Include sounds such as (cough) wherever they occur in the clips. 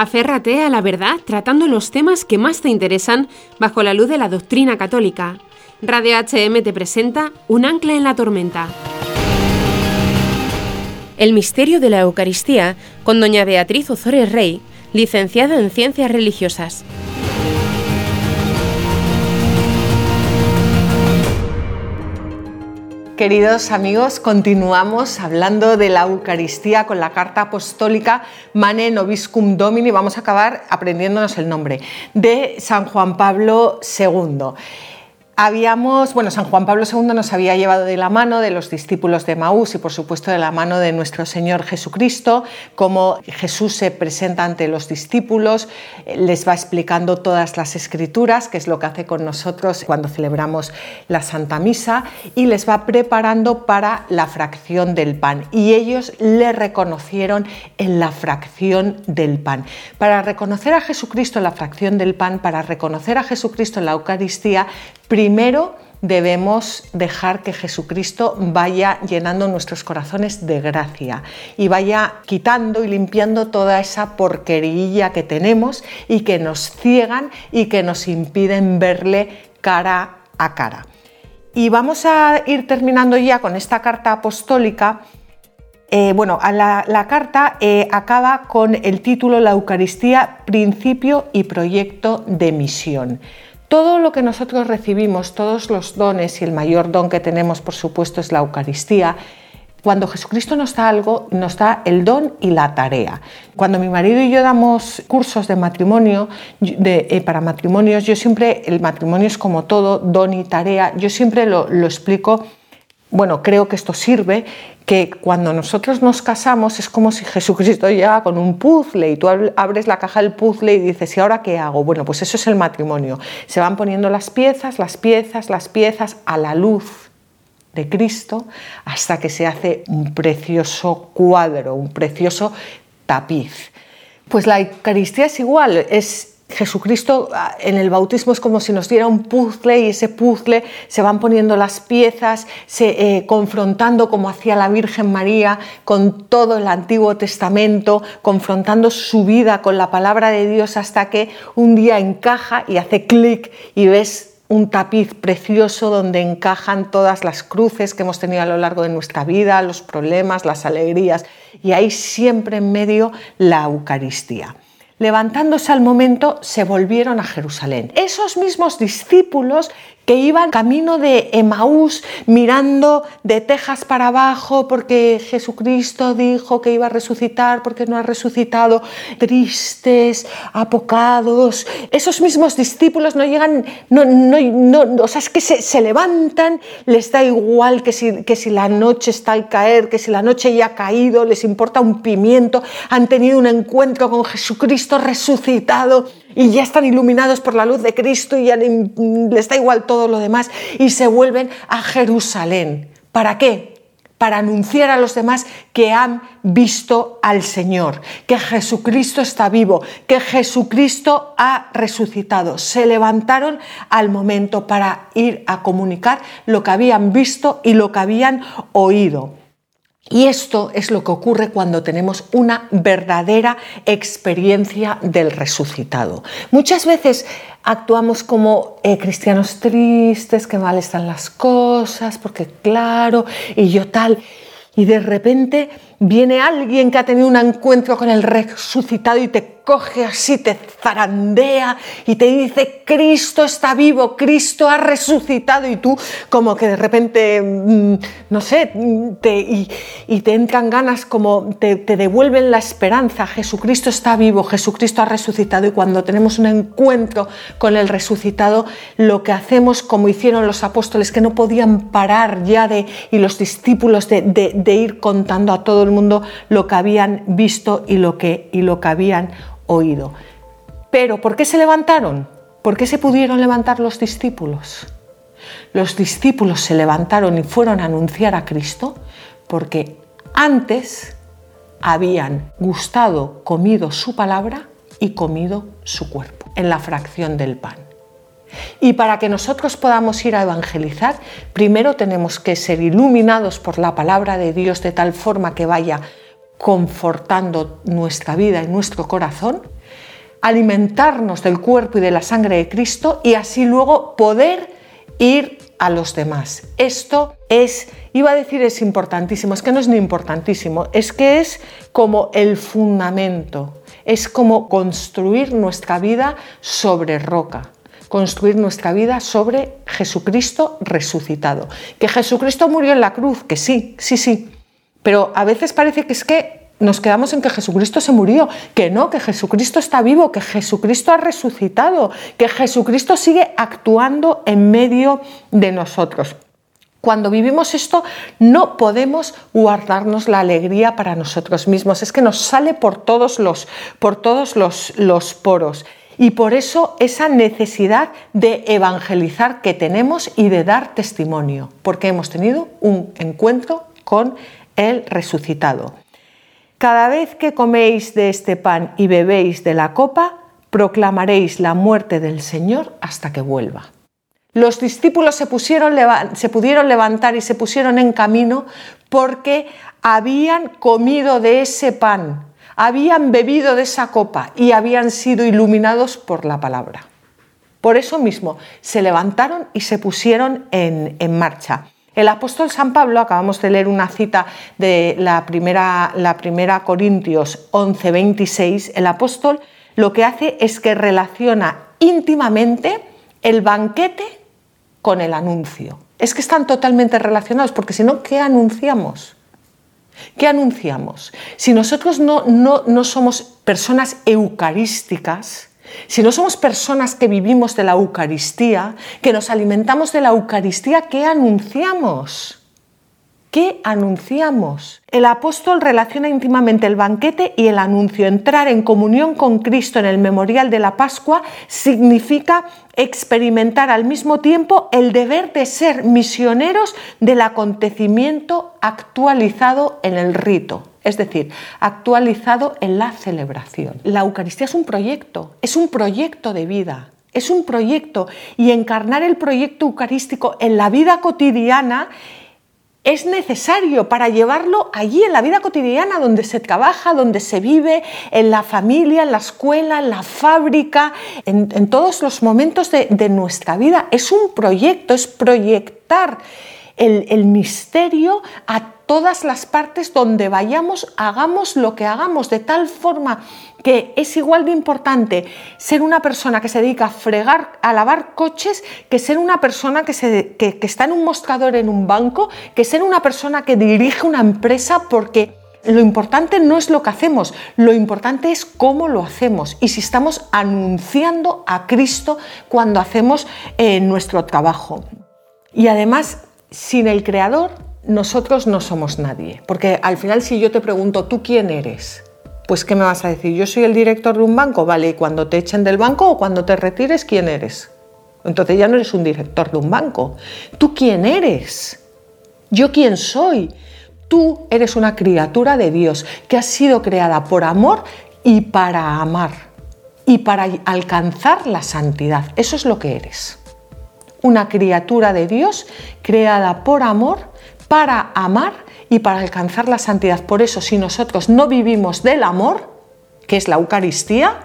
Aférrate a la verdad tratando los temas que más te interesan bajo la luz de la doctrina católica. Radio HM te presenta Un ancla en la tormenta. El misterio de la Eucaristía con doña Beatriz Ozores Rey, licenciada en Ciencias Religiosas. Queridos amigos, continuamos hablando de la Eucaristía con la carta apostólica Mane Noviscum Domini. Vamos a acabar aprendiéndonos el nombre de San Juan Pablo II. Habíamos, bueno, San Juan Pablo II nos había llevado de la mano de los discípulos de Maús y por supuesto de la mano de nuestro Señor Jesucristo, cómo Jesús se presenta ante los discípulos, les va explicando todas las escrituras, que es lo que hace con nosotros cuando celebramos la Santa Misa, y les va preparando para la fracción del pan. Y ellos le reconocieron en la fracción del pan. Para reconocer a Jesucristo en la fracción del pan, para reconocer a Jesucristo en la Eucaristía, primero debemos dejar que Jesucristo vaya llenando nuestros corazones de gracia y vaya quitando y limpiando toda esa porquería que tenemos y que nos ciegan y que nos impiden verle cara a cara. Y vamos a ir terminando ya con esta carta apostólica. Eh, bueno, la, la carta eh, acaba con el título La Eucaristía, principio y proyecto de misión. Todo lo que nosotros recibimos, todos los dones y el mayor don que tenemos, por supuesto, es la Eucaristía. Cuando Jesucristo nos da algo, nos da el don y la tarea. Cuando mi marido y yo damos cursos de matrimonio, eh, para matrimonios, yo siempre, el matrimonio es como todo, don y tarea, yo siempre lo, lo explico bueno, creo que esto sirve, que cuando nosotros nos casamos es como si Jesucristo llega con un puzzle y tú abres la caja del puzzle y dices, ¿y ahora qué hago? Bueno, pues eso es el matrimonio. Se van poniendo las piezas, las piezas, las piezas a la luz de Cristo hasta que se hace un precioso cuadro, un precioso tapiz. Pues la Eucaristía es igual, es Jesucristo ah, en el bautismo es como si nos diera un puzzle y ese puzzle se van poniendo las piezas, se, eh, confrontando como hacía la Virgen María con todo el Antiguo Testamento, confrontando su vida con la palabra de Dios hasta que un día encaja y hace clic y ves un tapiz precioso donde encajan todas las cruces que hemos tenido a lo largo de nuestra vida, los problemas, las alegrías. Y ahí siempre en medio la Eucaristía levantándose al momento, se volvieron a Jerusalén. Esos mismos discípulos que iban camino de Emaús mirando de Texas para abajo porque Jesucristo dijo que iba a resucitar porque no ha resucitado, tristes, apocados. Esos mismos discípulos no llegan, no, no, o sea, es que se, levantan, les da igual que si, que si la noche está al caer, que si la noche ya ha caído, les importa un pimiento, han tenido un encuentro con Jesucristo resucitado y ya están iluminados por la luz de Cristo y ya les da igual todo lo demás y se vuelven a Jerusalén. ¿Para qué? Para anunciar a los demás que han visto al Señor, que Jesucristo está vivo, que Jesucristo ha resucitado. Se levantaron al momento para ir a comunicar lo que habían visto y lo que habían oído. Y esto es lo que ocurre cuando tenemos una verdadera experiencia del resucitado. Muchas veces actuamos como eh, cristianos tristes, que mal están las cosas, porque claro, y yo tal, y de repente viene alguien que ha tenido un encuentro con el resucitado y te coge así, te zarandea y te dice, Cristo está vivo, Cristo ha resucitado y tú como que de repente, mm, no sé, te, y, te entran ganas como te, devuelven la esperanza, Jesucristo está vivo, Jesucristo ha resucitado. Y cuando tenemos un encuentro con el resucitado, lo que hacemos como hicieron los apóstoles que no podían parar ya de, y los discípulos de, de ir contando a todo mundo lo que habían visto y lo que, y lo que habían oído. Pero ¿por qué se levantaron? ¿Por qué se pudieron levantar los discípulos? Los discípulos se levantaron y fueron a anunciar a Cristo porque antes habían gustado, comido su palabra y comido su cuerpo en la fracción del pan. Y para que nosotros podamos ir a evangelizar, primero tenemos que ser iluminados por la palabra de Dios de tal forma que vaya confortando nuestra vida y nuestro corazón alimentarnos del cuerpo y de la sangre de Cristo y así luego poder ir a los demás. Esto es, iba a decir es importantísimo, es que no es ni importantísimo, es que es como el fundamento, es como construir nuestra vida sobre roca construir nuestra vida sobre Jesucristo resucitado. Que Jesucristo murió en la cruz, que sí, sí, sí. Pero a veces parece que es que nos quedamos en que Jesucristo se murió, que no, que Jesucristo está vivo, que Jesucristo ha resucitado, que Jesucristo sigue actuando en medio de nosotros. Cuando vivimos esto no podemos guardarnos la alegría para nosotros mismos, es que nos sale por todos los, por todos los, los poros. Y por eso esa necesidad de evangelizar que tenemos y de dar testimonio, porque hemos tenido un encuentro con el resucitado. Cada vez que coméis de este pan y bebéis de la copa, proclamaréis la muerte del Señor hasta que vuelva. Los discípulos se, pusieron, se pudieron levantar y se pusieron en camino porque habían comido de ese pan habían bebido de esa copa y habían sido iluminados por la palabra. Por eso mismo se levantaron y se pusieron en, marcha. El apóstol San Pablo, acabamos de leer una cita de la primera, la primera Corintios 11, 26, el apóstol lo que hace es que relaciona íntimamente el banquete con el anuncio. Es que están totalmente relacionados, porque si no, ¿qué anunciamos? ¿Qué anunciamos? Si nosotros no, no, somos personas eucarísticas, si no somos personas que vivimos de la Eucaristía, que nos alimentamos de la Eucaristía, ¿qué anunciamos? ¿Qué anunciamos? El apóstol relaciona íntimamente el banquete y el anuncio. Entrar en comunión con Cristo en el memorial de la Pascua significa experimentar al mismo tiempo el deber de ser misioneros del acontecimiento actualizado en el rito, es decir, actualizado en la celebración. La Eucaristía es un proyecto, es un proyecto de vida. Es un proyecto y encarnar el proyecto eucarístico en la vida cotidiana es necesario para llevarlo allí en la vida cotidiana, donde se trabaja, donde se vive, en la familia, en la escuela, en la fábrica, en, todos los momentos de, nuestra vida. Es un proyecto, es proyectar el, el misterio a todas las partes donde vayamos, hagamos lo que hagamos, de tal forma que es igual de importante ser una persona que se dedica a fregar, a lavar coches, que ser una persona que, se, que, está en un mostrador en un banco, que ser una persona que dirige una empresa, porque lo importante no es lo que hacemos, lo importante es cómo lo hacemos y si estamos anunciando a Cristo cuando hacemos eh, nuestro trabajo. Y además, sin el Creador nosotros no somos nadie. Porque al final si yo te pregunto, ¿tú quién eres? Pues ¿qué me vas a decir? Yo soy el director de un banco, vale, y cuando te echen del banco o cuando te retires, ¿quién eres? Entonces ya no eres un director de un banco. ¿Tú quién eres? ¿Yo quién soy? Tú eres una criatura de Dios que ha sido creada por amor y para amar y para alcanzar la santidad. Eso es lo que eres. Una criatura de Dios creada por amor para amar y para alcanzar la santidad. Por eso, si nosotros no vivimos del amor, que es la Eucaristía,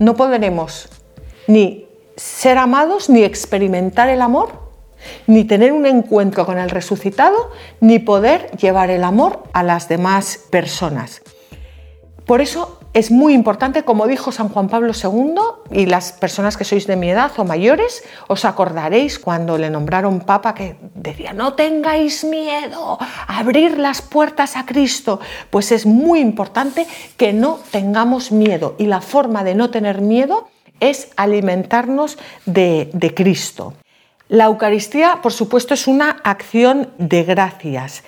no podremos ni ser amados, ni experimentar el amor, ni tener un encuentro con el resucitado, ni poder llevar el amor a las demás personas. Por eso es muy importante, como dijo San Juan Pablo II, y las personas que sois de mi edad o mayores, os acordaréis cuando le nombraron papa que decía, no tengáis miedo, abrir las puertas a Cristo. Pues es muy importante que no tengamos miedo y la forma de no tener miedo es alimentarnos de, de Cristo. La Eucaristía, por supuesto, es una acción de gracias.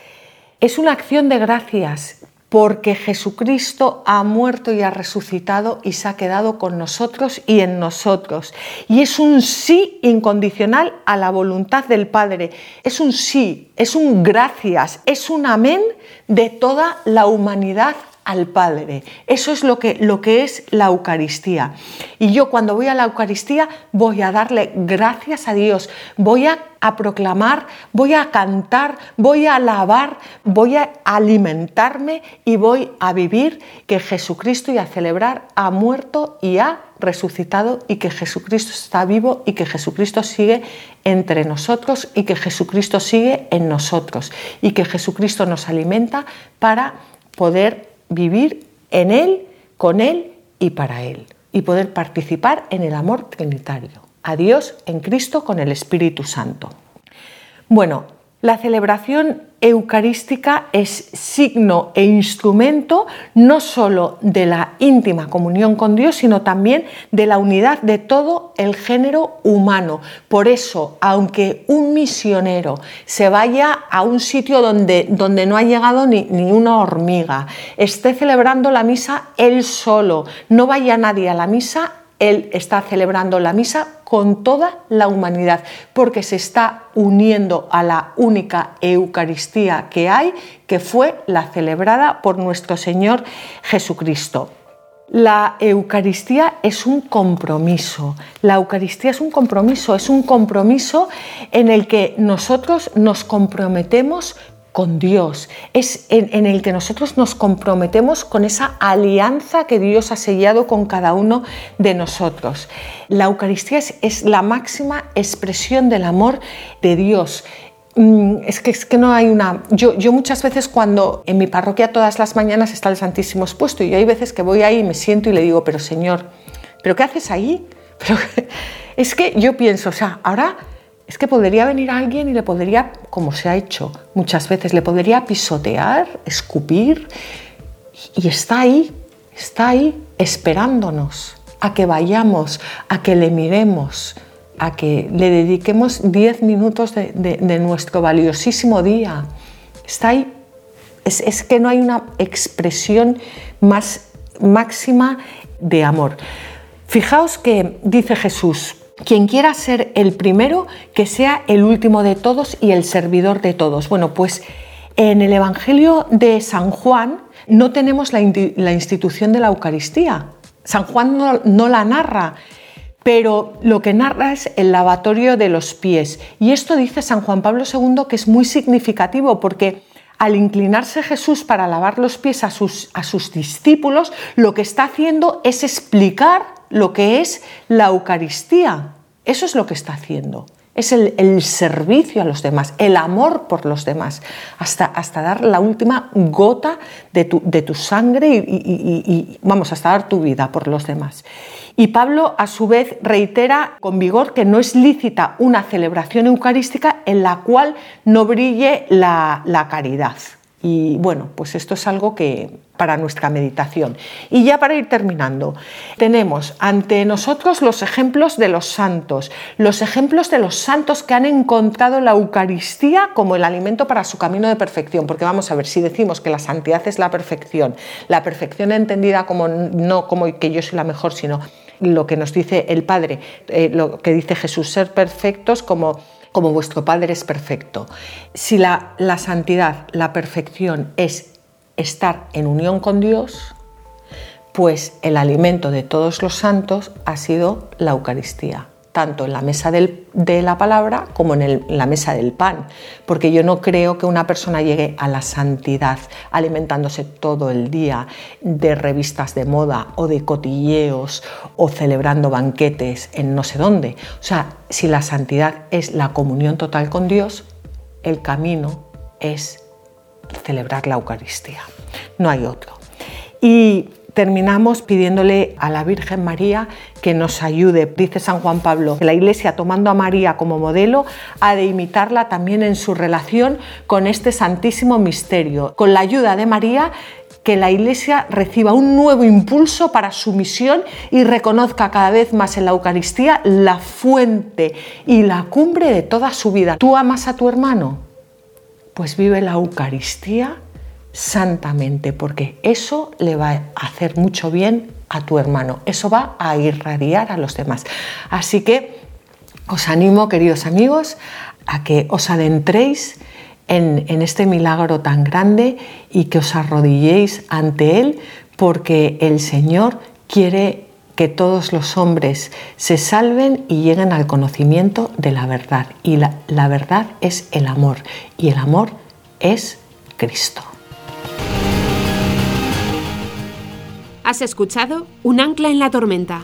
Es una acción de gracias porque Jesucristo ha muerto y ha resucitado y se ha quedado con nosotros y en nosotros. Y es un sí incondicional a la voluntad del Padre. Es un sí, es un gracias, es un amén de toda la humanidad al Padre. Eso es lo que, lo que es la Eucaristía. Y yo cuando voy a la Eucaristía voy a darle gracias a Dios, voy a, a proclamar, voy a cantar, voy a alabar, voy a alimentarme y voy a vivir que Jesucristo y a celebrar ha muerto y ha resucitado y que Jesucristo está vivo y que Jesucristo sigue entre nosotros y que Jesucristo sigue en nosotros y que Jesucristo nos alimenta para poder vivir en Él, con Él y para Él y poder participar en el amor trinitario, a Dios en Cristo con el Espíritu Santo. Bueno, la celebración eucarística es signo e instrumento no sólo de la íntima comunión con Dios, sino también de la unidad de todo el género humano. Por eso, aunque un misionero se vaya a un sitio donde, donde no ha llegado ni, ni una hormiga, esté celebrando la misa él solo, no vaya nadie a la misa, él está celebrando la misa con toda la humanidad, porque se está uniendo a la única Eucaristía que hay, que fue la celebrada por nuestro Señor Jesucristo. La Eucaristía es un compromiso. La Eucaristía es un compromiso, es un compromiso en el que nosotros nos comprometemos con Dios, es en, el que nosotros nos comprometemos con esa alianza que Dios ha sellado con cada uno de nosotros. La Eucaristía es, la máxima expresión del amor de Dios. Mm, es que, es que no hay una... Yo, yo muchas veces cuando en mi parroquia todas las mañanas está el Santísimo expuesto y hay veces que voy ahí y me siento y le digo, pero Señor, ¿pero qué haces ahí? (laughs) Pero es que yo pienso, o sea, ahora es que podría venir alguien y le podría, como se ha hecho muchas veces, le podría pisotear, escupir, y está ahí, está ahí esperándonos a que vayamos, a que le miremos, a que le dediquemos 10 minutos de, nuestro valiosísimo día. Está ahí. Es, es que no hay una expresión más máxima de amor. Fijaos que dice Jesús, quien quiera ser el primero, que sea el último de todos y el servidor de todos. Bueno, pues en el Evangelio de San Juan no tenemos la, institución de la Eucaristía. San Juan no, la narra, pero lo que narra es el lavatorio de los pies. Y esto dice San Juan Pablo II que es muy significativo porque al inclinarse Jesús para lavar los pies a sus, discípulos, lo que está haciendo es explicar lo que es la Eucaristía. Eso es lo que está haciendo. Es el, servicio a los demás, el amor por los demás, hasta, hasta dar la última gota de tu, de tu sangre y, vamos, hasta dar tu vida por los demás. Y Pablo, a su vez, reitera con vigor que no es lícita una celebración eucarística en la cual no brille la caridad. Y bueno, pues esto es algo que para nuestra meditación. Y ya para ir terminando, tenemos ante nosotros los ejemplos de los santos, los ejemplos de los santos que han encontrado la Eucaristía como el alimento para su camino de perfección, porque vamos a ver, si decimos que la santidad es la perfección, la perfección entendida como no como que yo soy la mejor, sino lo que nos dice el Padre, eh, lo que dice Jesús, ser perfectos como como vuestro Padre es perfecto. Si la, la santidad, la perfección es estar en unión con Dios, pues el alimento de todos los santos ha sido la Eucaristía, tanto en la mesa de la palabra como en, la mesa del pan, porque yo no creo que una persona llegue a la santidad alimentándose todo el día de revistas de moda o de cotilleos o celebrando banquetes en no sé dónde. O sea, si la santidad es la comunión total con Dios, el camino es celebrar la Eucaristía. No hay otro. Y terminamos pidiéndole a la Virgen María que nos ayude. Dice San Juan Pablo la Iglesia, tomando a María como modelo, ha de imitarla también en su relación con este santísimo misterio. Con la ayuda de María, que la Iglesia reciba un nuevo impulso para su misión y reconozca cada vez más en la Eucaristía la fuente y la cumbre de toda su vida. ¿Tú amas a tu hermano? pues vive la Eucaristía santamente, porque eso le va a hacer mucho bien a tu hermano, eso va a irradiar a los demás. Así que os animo, queridos amigos, a que os adentréis en, este milagro tan grande y que os arrodilléis ante Él, porque el Señor quiere que todos los hombres se salven y lleguen al conocimiento de la verdad. Y la verdad es el amor, y el amor es Cristo. Has escuchado Un ancla en la tormenta